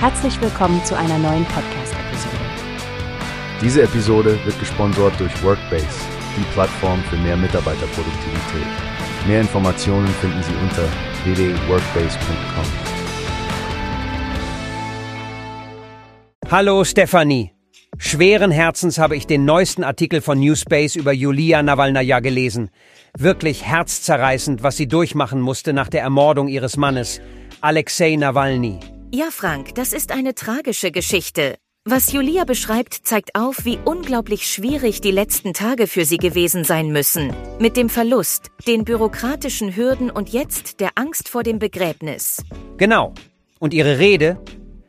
Herzlich willkommen zu einer neuen Podcast-Episode. Diese Episode wird gesponsert durch Workbase, die Plattform für mehr Mitarbeiterproduktivität. Mehr Informationen finden Sie unter www.workbase.com. Hallo Stefanie. Schweren Herzens habe ich den neuesten Artikel von Newspace über Julia Nawalnaja gelesen. Wirklich herzzerreißend, was sie durchmachen musste nach der Ermordung ihres Mannes, Alexei Nawalny. Ja, Frank, das ist eine tragische Geschichte. Was Julia beschreibt, zeigt auf, wie unglaublich schwierig die letzten Tage für sie gewesen sein müssen. Mit dem Verlust, den bürokratischen Hürden und jetzt der Angst vor dem Begräbnis. Genau. Und ihre Rede?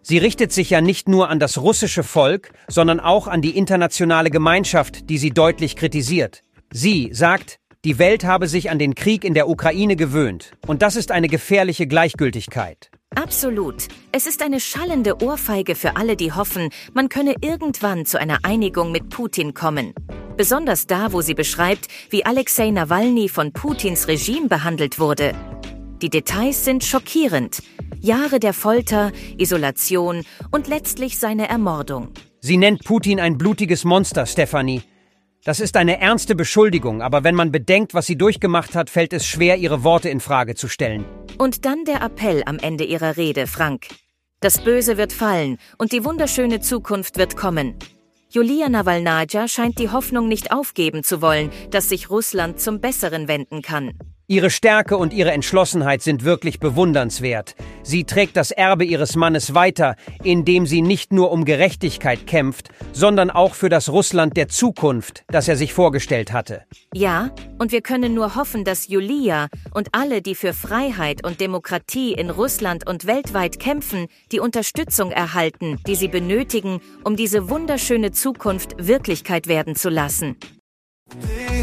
Sie richtet sich ja nicht nur an das russische Volk, sondern auch an die internationale Gemeinschaft, die sie deutlich kritisiert. Sie sagt, die Welt habe sich an den Krieg in der Ukraine gewöhnt. Und das ist eine gefährliche Gleichgültigkeit. Absolut. Es ist eine schallende Ohrfeige für alle, die hoffen, man könne irgendwann zu einer Einigung mit Putin kommen. Besonders da, wo sie beschreibt, wie Alexei Nawalny von Putins Regime behandelt wurde. Die Details sind schockierend. Jahre der Folter, Isolation und letztlich seine Ermordung. Sie nennt Putin ein blutiges Monster, Stefanie. Das ist eine ernste Beschuldigung, aber wenn man bedenkt, was sie durchgemacht hat, fällt es schwer, ihre Worte in Frage zu stellen. Und dann der Appell am Ende ihrer Rede, Frank. Das Böse wird fallen und die wunderschöne Zukunft wird kommen. Julia Nawalnaja scheint die Hoffnung nicht aufgeben zu wollen, dass sich Russland zum Besseren wenden kann. Ihre Stärke und ihre Entschlossenheit sind wirklich bewundernswert. Sie trägt das Erbe ihres Mannes weiter, indem sie nicht nur um Gerechtigkeit kämpft, sondern auch für das Russland der Zukunft, das er sich vorgestellt hatte. Ja, und wir können nur hoffen, dass Julia und alle, die für Freiheit und Demokratie in Russland und weltweit kämpfen, die Unterstützung erhalten, die sie benötigen, um diese wunderschöne Zukunft Wirklichkeit werden zu lassen.